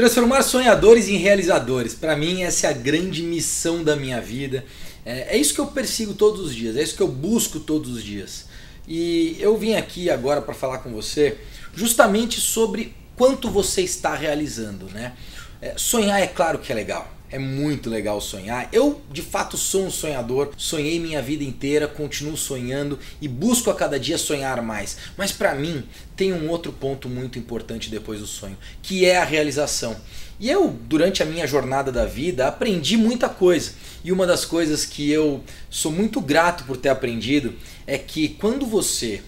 Transformar sonhadores em realizadores. Para mim, essa é a grande missão da minha vida. É, é, isso que eu persigo todos os dias, é isso que eu busco todos os dias. E eu vim aqui agora para falar com você justamente sobre quanto você está realizando. Né? É, sonhar é claro que é legal. É muito legal sonhar. Eu, de fato, sou um sonhador. Sonhei minha vida inteira, continuo sonhando e busco a cada dia sonhar mais. Mas para mim, tem um outro ponto muito importante depois do sonho, que é a realização. E eu, durante a minha jornada da vida, aprendi muita coisa. E uma das coisas que eu sou muito grato por ter aprendido é que quando você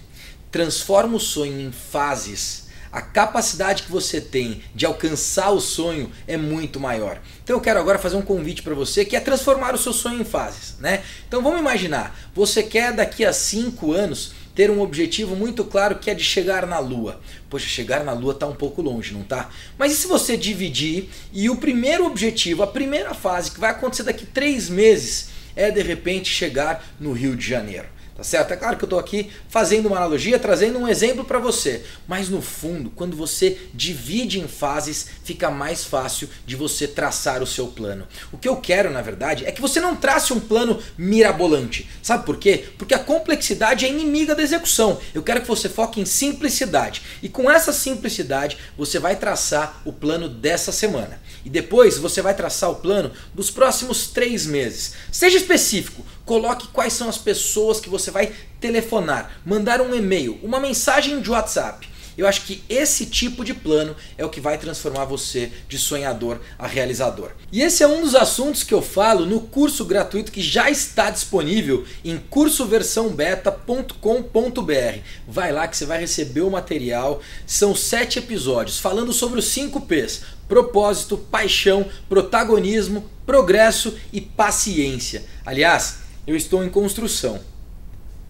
transforma o sonho em fases, a capacidade que você tem de alcançar o sonho é muito maior. Então eu quero agora fazer um convite para você que é transformar o seu sonho em fases, né? Então vamos imaginar, você quer daqui a 5 anos ter um objetivo muito claro que é de chegar na Lua. Poxa, chegar na Lua está um pouco longe, não tá? Mas e se você dividir e o primeiro objetivo, a primeira fase que vai acontecer daqui três meses é de repente chegar no Rio de Janeiro? Tá certo? É claro que eu estou aqui fazendo uma analogia, trazendo um exemplo para você. Mas no fundo, quando você divide em fases, fica mais fácil de você traçar o seu plano. O que eu quero, na verdade, é que você não trace um plano mirabolante. Sabe por quê? Porque a complexidade é inimiga da execução. Eu quero que você foque em simplicidade. E com essa simplicidade, você vai traçar o plano dessa semana. E depois você vai traçar o plano dos próximos três meses. Seja específico. Coloque quais são as pessoas que você vai telefonar, mandar um e-mail, uma mensagem de WhatsApp. Eu acho que esse tipo de plano é o que vai transformar você de sonhador a realizador. E esse é um dos assuntos que eu falo no curso gratuito que já está disponível em cursoversãobeta.com.br. Vai lá que você vai receber o material. São sete episódios falando sobre os 5 P's: propósito, paixão, protagonismo, progresso e paciência. Aliás, eu estou em construção.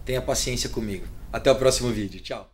Tenha paciência comigo. Até o próximo vídeo. Tchau.